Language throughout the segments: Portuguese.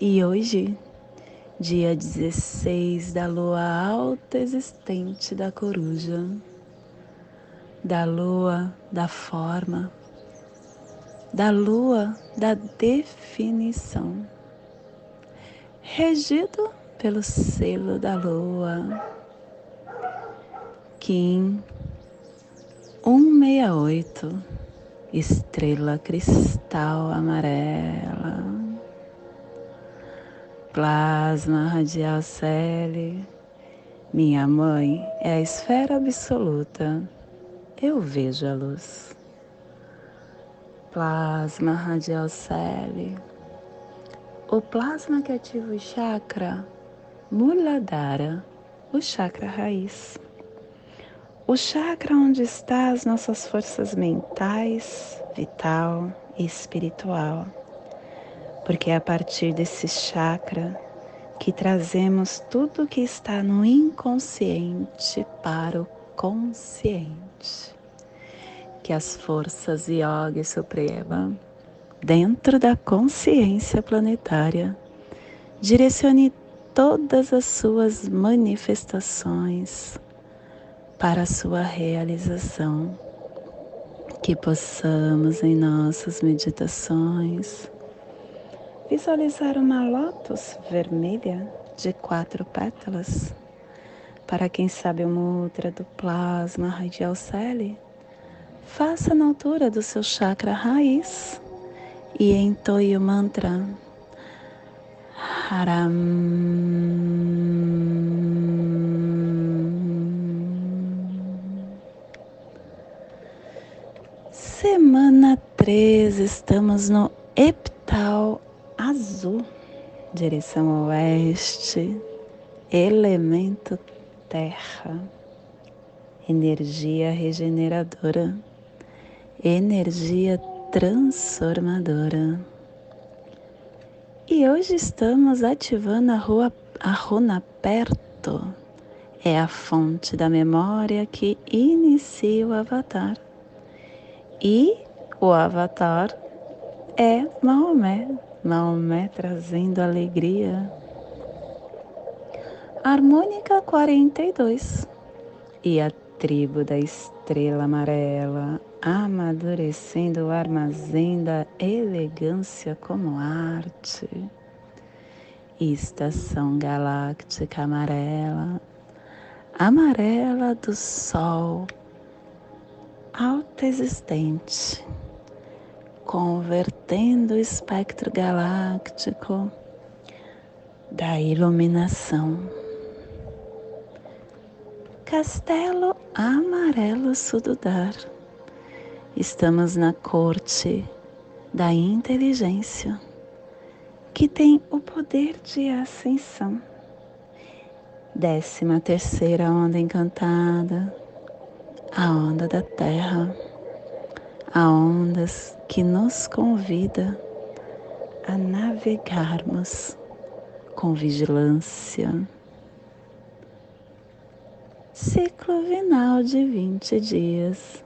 E hoje, dia 16 da lua alta existente da coruja, da lua da forma, da lua da definição, regido pelo selo da lua, Kim 168, estrela cristal amarela, plasma radial Cele, minha mãe é a esfera absoluta, eu vejo a luz. Plasma radial Cele, o plasma que ativa o chakra Muladhara, o chakra raiz. O chakra onde está as nossas forças mentais, vital e espiritual. Porque é a partir desse chakra que trazemos tudo que está no inconsciente para o consciente. Que as forças Yoga Suprema, dentro da consciência planetária, direcione todas as suas manifestações para a sua realização. Que possamos em nossas meditações visualizar uma lótus vermelha de quatro pétalas. Para quem sabe o mudra do plasma radial celi, faça na altura do seu chakra raiz e entoie o mantra Haram. Semana 3, estamos no epital azul, direção oeste, elemento terra, energia regeneradora, energia transformadora. E hoje estamos ativando a, rua, a runa perto. É a fonte da memória que inicia o avatar. E o avatar é Maomé, Maomé trazendo alegria. Harmônica 42 e a tribo da estrela amarela amadurecendo o armazém da elegância como arte. Estação galáctica amarela, amarela do sol alta existente, convertendo o espectro galáctico da iluminação. Castelo Amarelo Sududar. Estamos na corte da inteligência, que tem o poder de ascensão. Décima terceira onda encantada a onda da terra, a ondas que nos convida a navegarmos com vigilância. Ciclo vinal de 20 dias.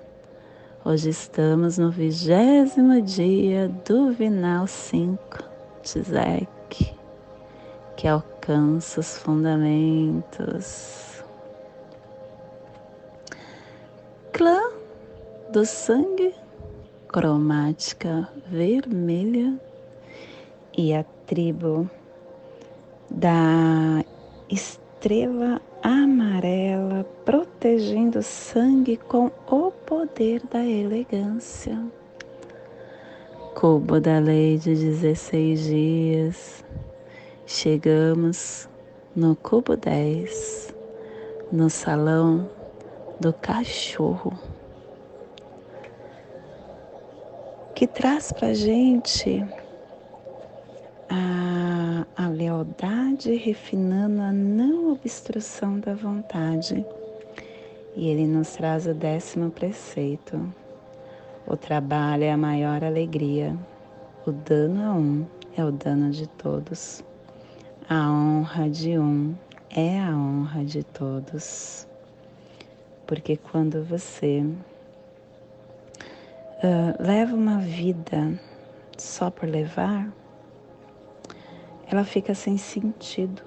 Hoje estamos no vigésimo dia do Vinal 5 Tzek, que alcança os fundamentos clã do sangue cromática vermelha e a tribo da estrela amarela protegendo o sangue com o poder da elegância. Cubo da lei de 16 dias. Chegamos no cubo 10, no salão do cachorro, que traz para gente a, a maldade, refinando a não obstrução da vontade. E ele nos traz o décimo preceito. O trabalho é a maior alegria. O dano a um é o dano de todos. A honra de um é a honra de todos. Porque quando você uh, leva uma vida só por levar, ela fica sem sentido.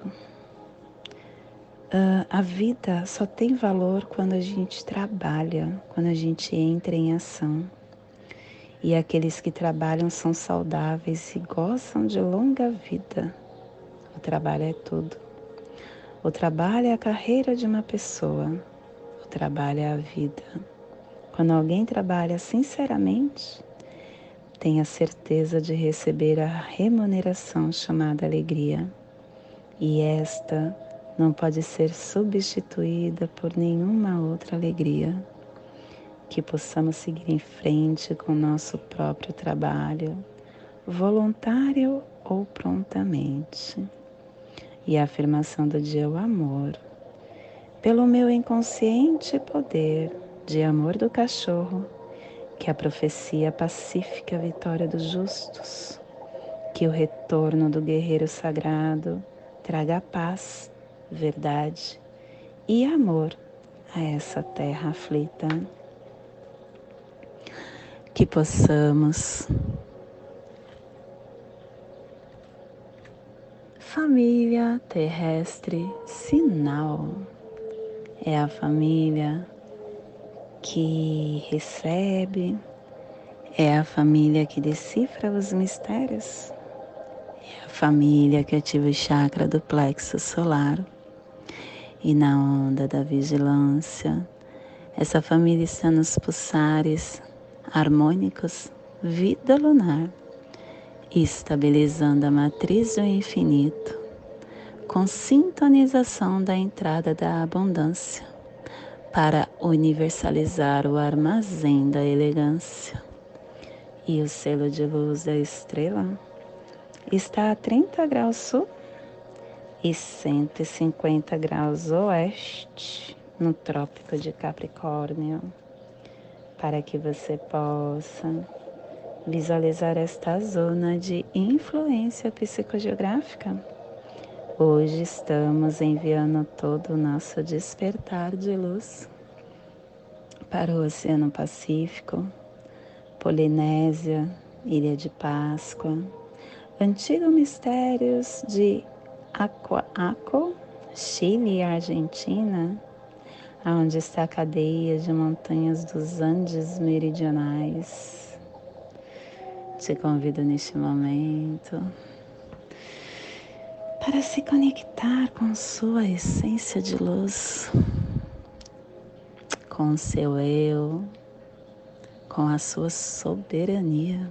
Uh, a vida só tem valor quando a gente trabalha, quando a gente entra em ação. E aqueles que trabalham são saudáveis e gozam de longa vida. O trabalho é tudo. O trabalho é a carreira de uma pessoa. O trabalho é a vida. Quando alguém trabalha sinceramente, tenha certeza de receber a remuneração chamada alegria. E esta não pode ser substituída por nenhuma outra alegria. Que possamos seguir em frente com nosso próprio trabalho, voluntário ou prontamente. E a afirmação do dia é o amor. Pelo meu inconsciente poder de amor do cachorro, que a profecia pacífica vitória dos justos, que o retorno do guerreiro sagrado traga paz, verdade e amor a essa terra aflita. Que possamos, família terrestre sinal, é a família que recebe, é a família que decifra os mistérios, é a família que ativa o chakra do plexo solar. E na onda da vigilância, essa família está nos pulsares harmônicos vida lunar, estabilizando a matriz do infinito, com sintonização da entrada da abundância para universalizar o armazém da elegância. E o selo de luz da estrela está a 30 graus sul e 150 graus oeste no Trópico de Capricórnio, para que você possa visualizar esta zona de influência psicogeográfica Hoje estamos enviando todo o nosso despertar de luz para o Oceano Pacífico, Polinésia, Ilha de Páscoa, Antigo Mistérios de Aquaco, Chile e Argentina, onde está a cadeia de montanhas dos Andes meridionais. Te convido neste momento para se conectar com sua essência de luz, com seu eu, com a sua soberania.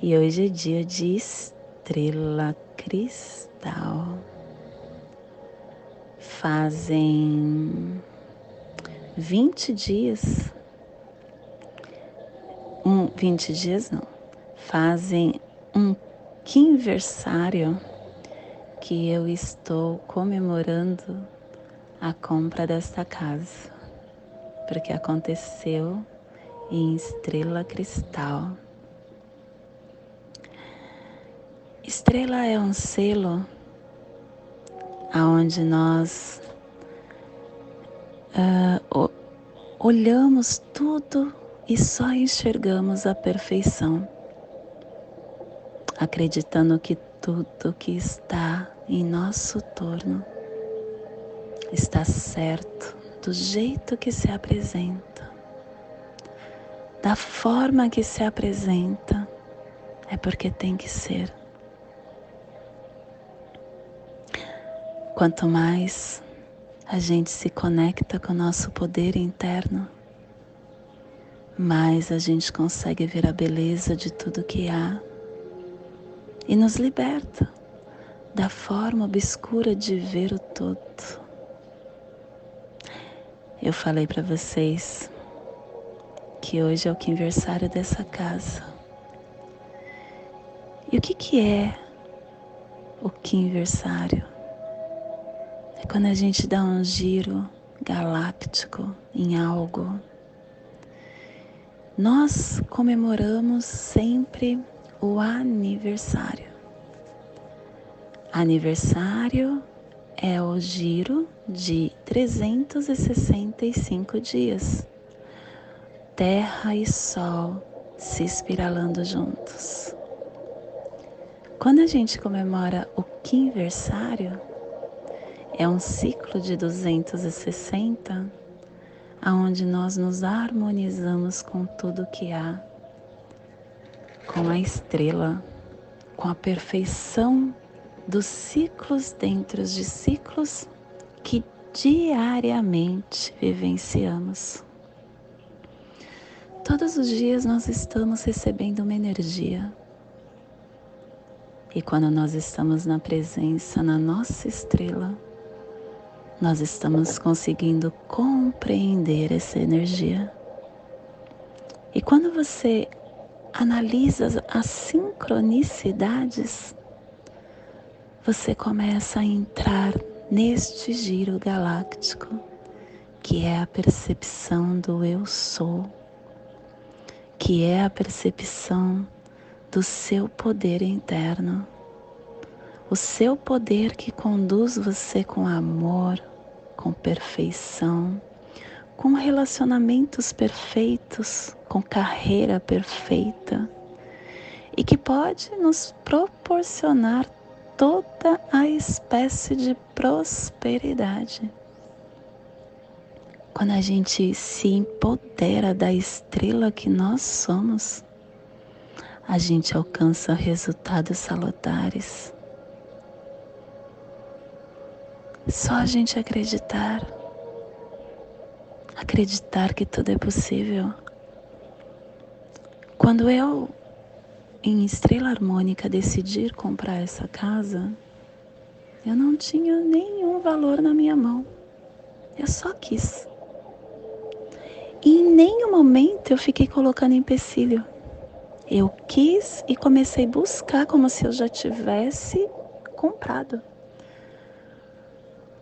E hoje é dia de estrela cristal. Fazem 20 dias, um, 20 dias não, fazem um que aniversário que eu estou comemorando a compra desta casa, porque aconteceu em Estrela Cristal. Estrela é um selo aonde nós uh, olhamos tudo e só enxergamos a perfeição acreditando que tudo que está em nosso torno está certo do jeito que se apresenta, da forma que se apresenta, é porque tem que ser. Quanto mais a gente se conecta com o nosso poder interno, mais a gente consegue ver a beleza de tudo que há e nos liberta da forma obscura de ver o todo. Eu falei para vocês que hoje é o aniversário dessa casa. E o que, que é o quinversário. É quando a gente dá um giro galáctico em algo. Nós comemoramos sempre o aniversário. Aniversário é o giro de 365 dias. Terra e Sol se espiralando juntos. Quando a gente comemora o quinversário, é um ciclo de 260, aonde nós nos harmonizamos com tudo que há, com a estrela, com a perfeição dos ciclos dentro de ciclos que diariamente vivenciamos. Todos os dias nós estamos recebendo uma energia. E quando nós estamos na presença, na nossa estrela, nós estamos conseguindo compreender essa energia. E quando você analisa as sincronicidades, você começa a entrar neste giro galáctico, que é a percepção do eu sou, que é a percepção do seu poder interno, o seu poder que conduz você com amor, com perfeição, com relacionamentos perfeitos, com carreira perfeita e que pode nos proporcionar toda a espécie de prosperidade. Quando a gente se empodera da estrela que nós somos, a gente alcança resultados salutares. Só a gente acreditar, acreditar que tudo é possível. Quando eu em estrela harmônica decidir comprar essa casa, eu não tinha nenhum valor na minha mão. Eu só quis. E em nenhum momento eu fiquei colocando empecilho. Eu quis e comecei a buscar como se eu já tivesse comprado.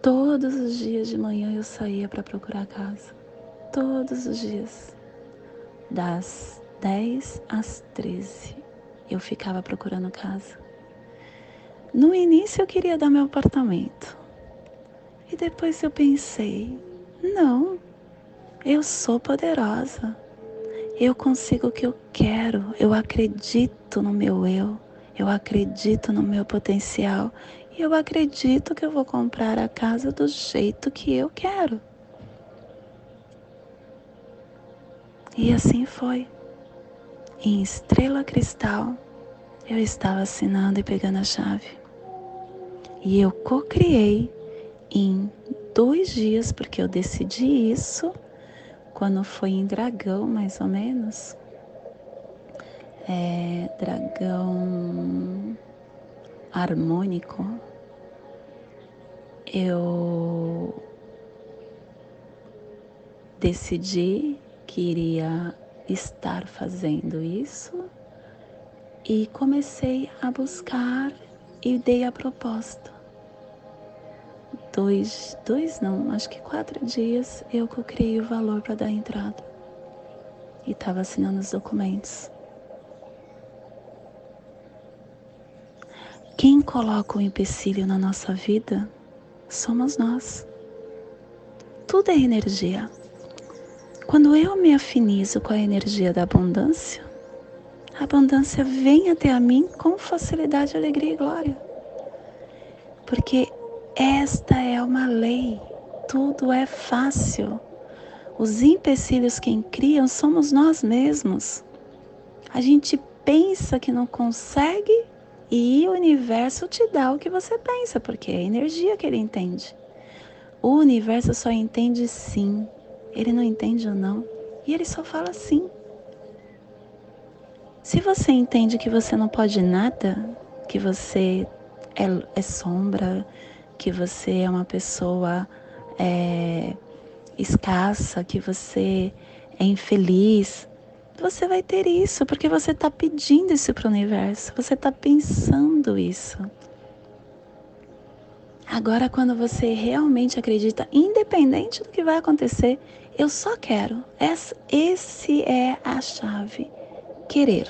Todos os dias de manhã eu saía para procurar casa. Todos os dias. Das 10 às 13 eu ficava procurando casa. No início eu queria dar meu apartamento. E depois eu pensei: não, eu sou poderosa. Eu consigo o que eu quero. Eu acredito no meu eu. Eu acredito no meu potencial. E eu acredito que eu vou comprar a casa do jeito que eu quero. E assim foi. Em estrela cristal, eu estava assinando e pegando a chave. E eu co-criei em dois dias, porque eu decidi isso quando foi em dragão, mais ou menos. É, dragão harmônico. Eu decidi que iria estar fazendo isso e comecei a buscar e dei a proposta. Dois, dois não, acho que quatro dias eu criei o valor para dar entrada e estava assinando os documentos. Quem coloca o empecilho na nossa vida somos nós. Tudo é energia. Quando eu me afinizo com a energia da abundância, a abundância vem até a mim com facilidade, alegria e glória. Porque esta é uma lei, tudo é fácil. Os empecilhos quem criam somos nós mesmos. A gente pensa que não consegue e o universo te dá o que você pensa, porque é a energia que ele entende. O universo só entende sim, ele não entende ou não. E ele só fala sim. Se você entende que você não pode nada, que você é, é sombra, que você é uma pessoa é, escassa, que você é infeliz, você vai ter isso, porque você está pedindo isso para o universo, você está pensando isso. Agora, quando você realmente acredita, independente do que vai acontecer, eu só quero. Esse é a chave. Querer.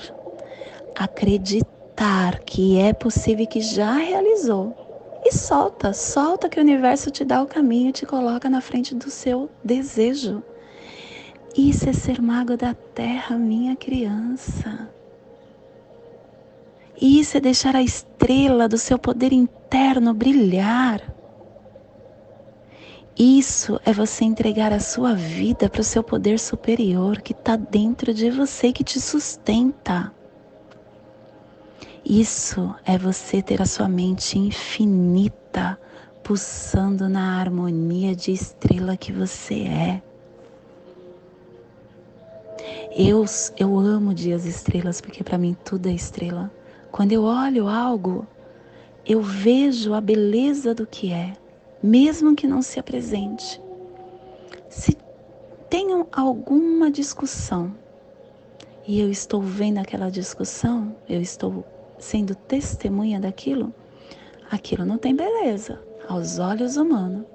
Acreditar que é possível que já realizou. E solta, solta que o universo te dá o caminho e te coloca na frente do seu desejo. Isso é ser mago da terra, minha criança. Isso é deixar a estrela do seu poder interno brilhar. Isso é você entregar a sua vida para o seu poder superior que está dentro de você, que te sustenta. Isso é você ter a sua mente infinita pulsando na harmonia de estrela que você é. Eu, eu amo dias estrelas porque para mim tudo é estrela. Quando eu olho algo, eu vejo a beleza do que é, mesmo que não se apresente. Se tenham alguma discussão e eu estou vendo aquela discussão, eu estou sendo testemunha daquilo, aquilo não tem beleza aos olhos humanos.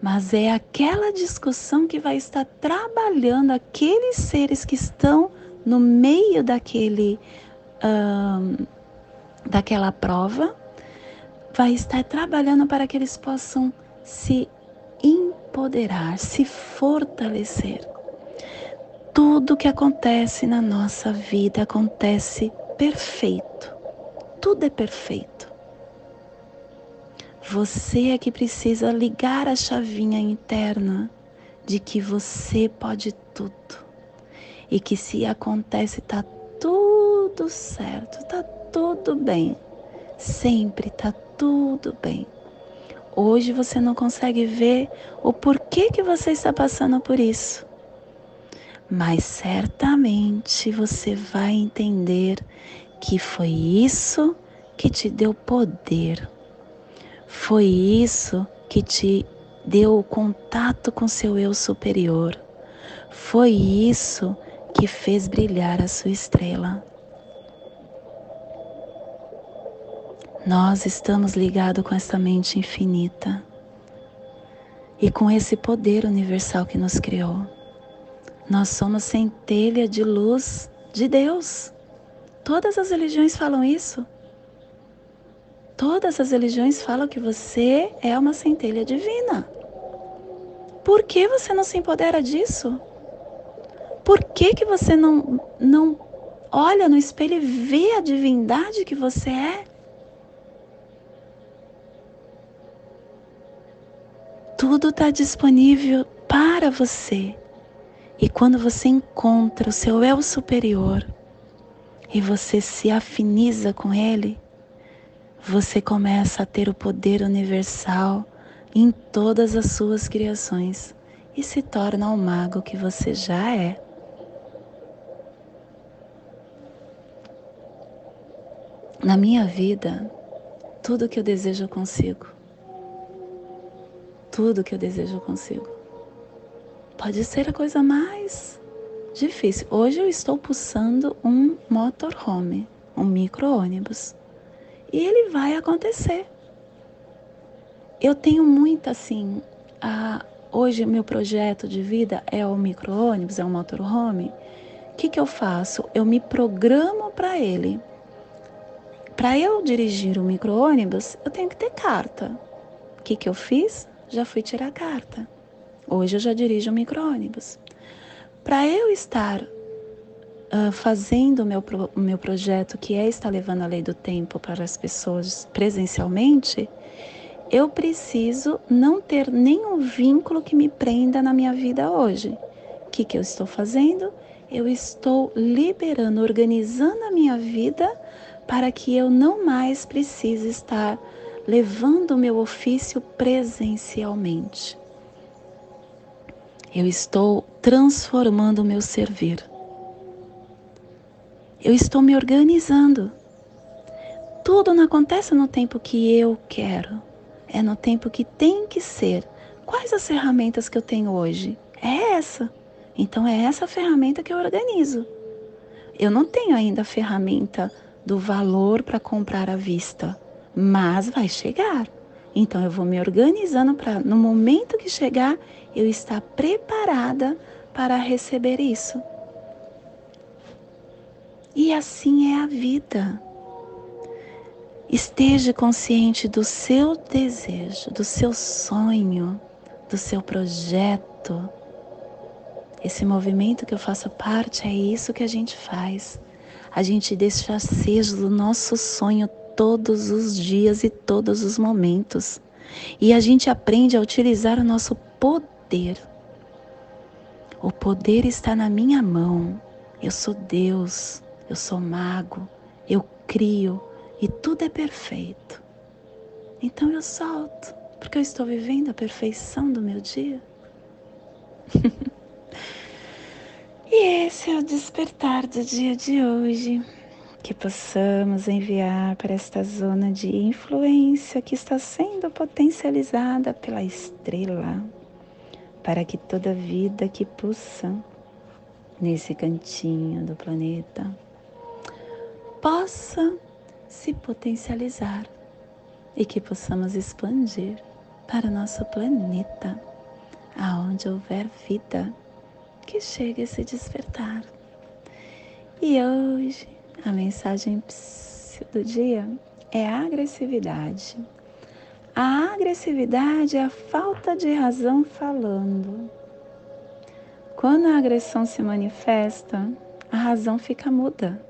Mas é aquela discussão que vai estar trabalhando aqueles seres que estão no meio daquele daquela prova, vai estar trabalhando para que eles possam se empoderar, se fortalecer. Tudo que acontece na nossa vida acontece perfeito. Tudo é perfeito. Você é que precisa ligar a chavinha interna de que você pode tudo e que se acontece tá tudo certo, tá tudo bem. Sempre tá tudo bem. Hoje você não consegue ver o porquê que você está passando por isso. Mas certamente você vai entender que foi isso que te deu poder. Foi isso que te deu o contato com seu eu superior. Foi isso que fez brilhar a sua estrela. Nós estamos ligados com essa mente infinita e com esse poder universal que nos criou. Nós somos centelha de luz de Deus. Todas as religiões falam isso. Todas as religiões falam que você é uma centelha divina. Por que você não se empodera disso? Por que, que você não, não olha no espelho e vê a divindade que você é? Tudo está disponível para você. E quando você encontra o seu eu superior e você se afiniza com ele, você começa a ter o poder universal em todas as suas criações e se torna o mago que você já é. Na minha vida, tudo que eu desejo eu consigo. Tudo que eu desejo consigo. Pode ser a coisa mais difícil. Hoje eu estou pulsando um motorhome, um micro-ônibus. E ele vai acontecer. Eu tenho muito assim. A, hoje meu projeto de vida é o micro-ônibus, é o motorhome. O que, que eu faço? Eu me programo para ele. Para eu dirigir o micro-ônibus, eu tenho que ter carta. O que, que eu fiz? Já fui tirar carta. Hoje eu já dirijo o micro-ônibus. Para eu estar uh, fazendo o meu, pro, meu projeto, que é estar levando a lei do tempo para as pessoas presencialmente, eu preciso não ter nenhum vínculo que me prenda na minha vida hoje. O que, que eu estou fazendo? Eu estou liberando, organizando a minha vida para que eu não mais precise estar levando o meu ofício presencialmente. Eu estou transformando o meu servir. Eu estou me organizando. Tudo não acontece no tempo que eu quero, é no tempo que tem que ser. Quais as ferramentas que eu tenho hoje? É essa. Então é essa ferramenta que eu organizo. Eu não tenho ainda a ferramenta do valor para comprar à vista, mas vai chegar. Então eu vou me organizando para no momento que chegar eu estar preparada para receber isso. E assim é a vida. Esteja consciente do seu desejo, do seu sonho, do seu projeto. Esse movimento que eu faço parte é isso que a gente faz. A gente deixa aceso o nosso sonho todos os dias e todos os momentos. E a gente aprende a utilizar o nosso poder. O poder está na minha mão. Eu sou Deus, eu sou mago, eu crio, e tudo é perfeito. Então eu solto, porque eu estou vivendo a perfeição do meu dia. e esse é o despertar do dia de hoje. Que possamos enviar para esta zona de influência que está sendo potencializada pela estrela, para que toda vida que pulsa nesse cantinho do planeta possa se potencializar e que possamos expandir para nosso planeta, aonde houver vida, que chegue a se despertar. E hoje a mensagem do dia é a agressividade. A agressividade é a falta de razão falando. Quando a agressão se manifesta, a razão fica muda.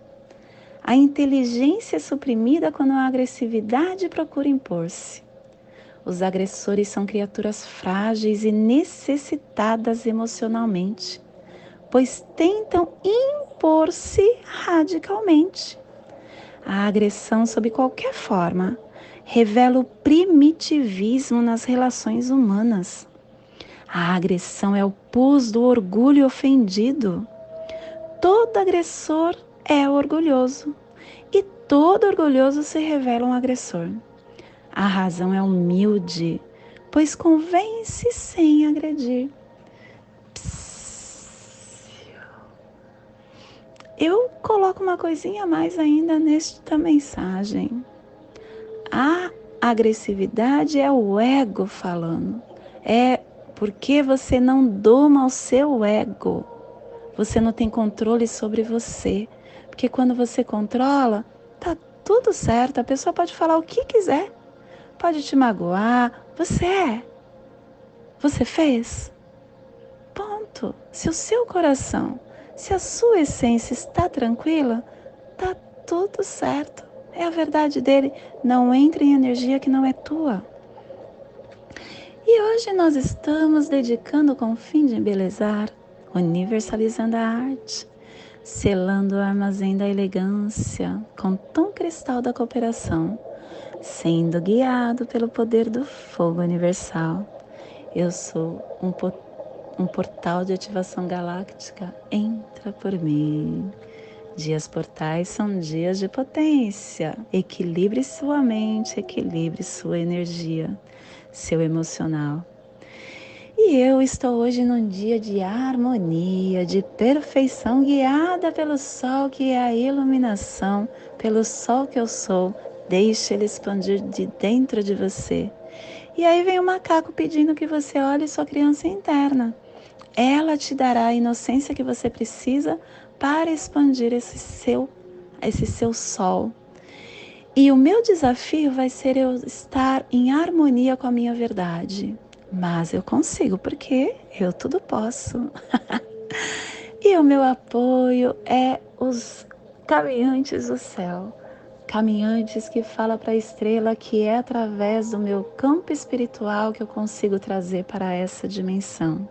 A inteligência é suprimida quando a agressividade procura impor-se. Os agressores são criaturas frágeis e necessitadas emocionalmente, pois tentam impor-se radicalmente. A agressão, sob qualquer forma, revela o primitivismo nas relações humanas. A agressão é o pus do orgulho ofendido. Todo agressor é orgulhoso e todo orgulhoso se revela um agressor. A razão é humilde, pois convence sem agredir. Eu coloco uma coisinha a mais ainda nesta mensagem. A agressividade é o ego falando. É porque você não doma o seu ego. Você não tem controle sobre você. Porque quando você controla, tá tudo certo. A pessoa pode falar o que quiser, pode te magoar. Você é. Você fez. Ponto. Se o seu coração, se a sua essência está tranquila, tá tudo certo. É a verdade dele. Não entre em energia que não é tua. E hoje nós estamos dedicando com o fim de embelezar, universalizando a arte selando o armazém da elegância com tom cristal da cooperação, sendo guiado pelo poder do fogo universal. Eu sou um, um portal de ativação galáctica, entra por mim. Dias portais são dias de potência. Equilibre sua mente, equilibre sua energia, seu emocional. E eu estou hoje num dia de harmonia, de perfeição, guiada pelo sol que é a iluminação, pelo sol que eu sou. Deixe ele expandir de dentro de você. E aí vem o macaco pedindo que você olhe sua criança interna. Ela te dará a inocência que você precisa para expandir esse seu, esse seu sol. E o meu desafio vai ser eu estar em harmonia com a minha verdade mas eu consigo porque eu tudo posso. e o meu apoio é os caminhantes do céu, caminhantes que fala para a estrela que é através do meu campo espiritual que eu consigo trazer para essa dimensão.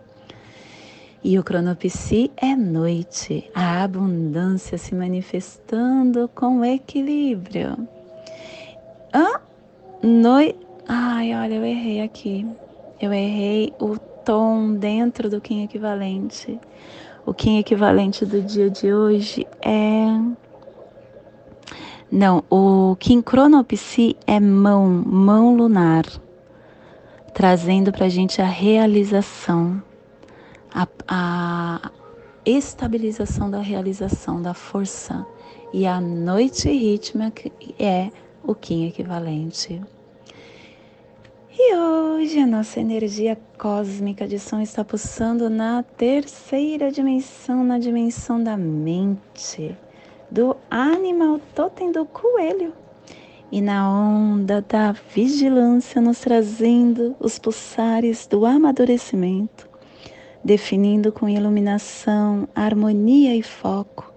E o cronopsi é noite, a abundância se manifestando com equilíbrio. Ah, noite. Ai, olha, eu errei aqui. Eu errei o tom dentro do Kim equivalente. O Kim equivalente do dia de hoje é. Não, o Kim cronopsi é mão, mão lunar, trazendo para a gente a realização, a, a estabilização da realização, da força. E a noite rítmica é o Kim equivalente. E hoje a nossa energia cósmica de som está pulsando na terceira dimensão, na dimensão da mente, do animal totem do coelho. E na onda da vigilância, nos trazendo os pulsares do amadurecimento, definindo com iluminação, harmonia e foco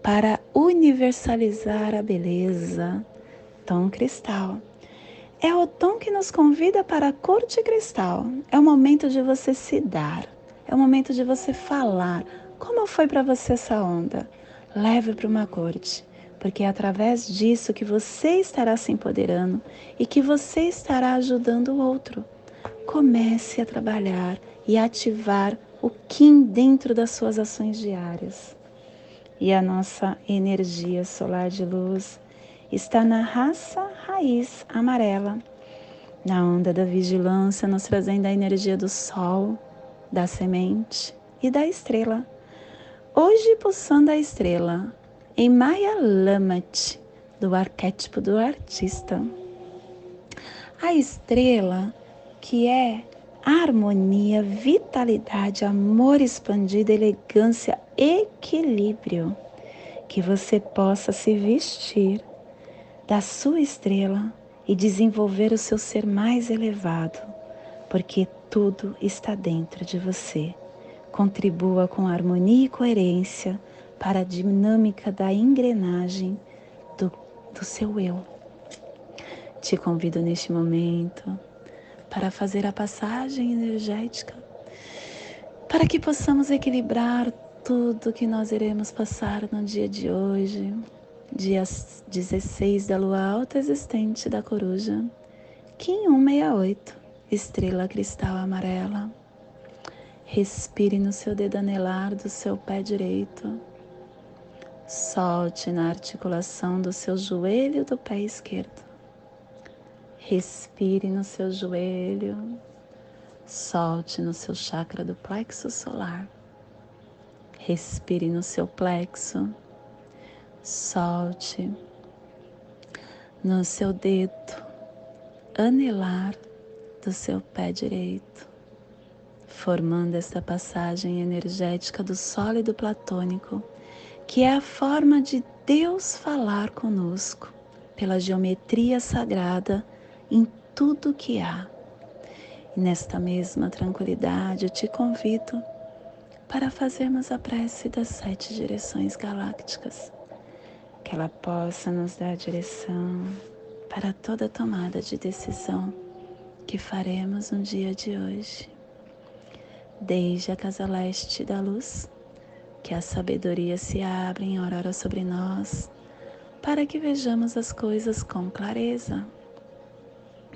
para universalizar a beleza. Tom cristal é o tom que nos convida para a corte cristal. É o momento de você se dar. É o momento de você falar. Como foi para você essa onda? Leve para uma corte, porque é através disso que você estará se empoderando e que você estará ajudando o outro. Comece a trabalhar e ativar o Kim dentro das suas ações diárias. E a nossa energia solar de luz está na raça raiz amarela, na onda da vigilância, nos trazendo a energia do sol, da semente e da estrela. Hoje, pulsando a estrela em Maya Lamat, do arquétipo do artista. A estrela, que é harmonia, vitalidade, amor expandido, elegância, equilíbrio. Que você possa se vestir da sua estrela e desenvolver o seu ser mais elevado, porque tudo está dentro de você. Contribua com harmonia e coerência para a dinâmica da engrenagem do, do seu eu. Te convido neste momento para fazer a passagem energética, para que possamos equilibrar tudo que nós iremos passar no dia de hoje, dia 16 da lua alta existente da coruja, Kim 168, estrela cristal amarela. Respire no seu dedo anelar do seu pé direito. Solte na articulação do seu joelho do pé esquerdo. Respire no seu joelho. Solte no seu chakra do plexo solar. Respire no seu plexo solte no seu dedo anelar do seu pé direito, formando essa passagem energética do sólido platônico, que é a forma de Deus falar conosco pela geometria sagrada em tudo que há. E nesta mesma tranquilidade eu te convido para fazermos a prece das sete direções galácticas que ela possa nos dar direção para toda tomada de decisão que faremos no dia de hoje. Desde a casa leste da luz, que a sabedoria se abra em aurora sobre nós, para que vejamos as coisas com clareza.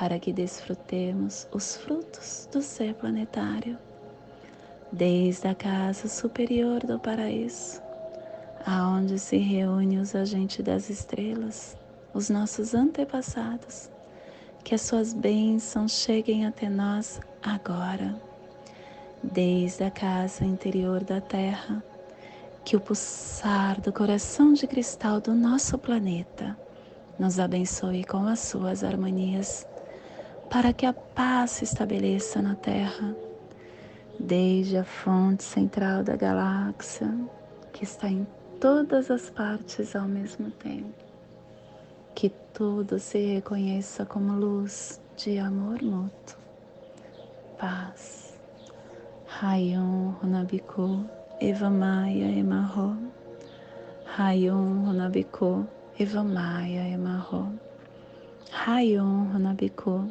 para que desfrutemos os frutos do ser planetário. Desde a casa superior do paraíso, aonde se reúnem os agentes das estrelas, os nossos antepassados, que as suas bênçãos cheguem até nós agora, desde a casa interior da Terra, que o pulsar do coração de cristal do nosso planeta nos abençoe com as suas harmonias, para que a paz se estabeleça na Terra, desde a fonte central da galáxia, que está em todas as partes ao mesmo tempo. Que tudo se reconheça como luz de amor mútuo. Paz. Rayon Runabiku Eva Maia Emarro. Rayon Runabiku Eva Maia Emarro. Rayon Runabiku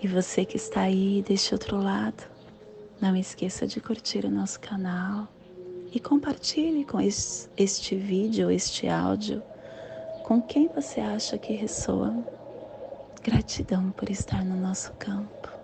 E você que está aí deste outro lado, não esqueça de curtir o nosso canal e compartilhe com este, este vídeo, este áudio, com quem você acha que ressoa. Gratidão por estar no nosso campo.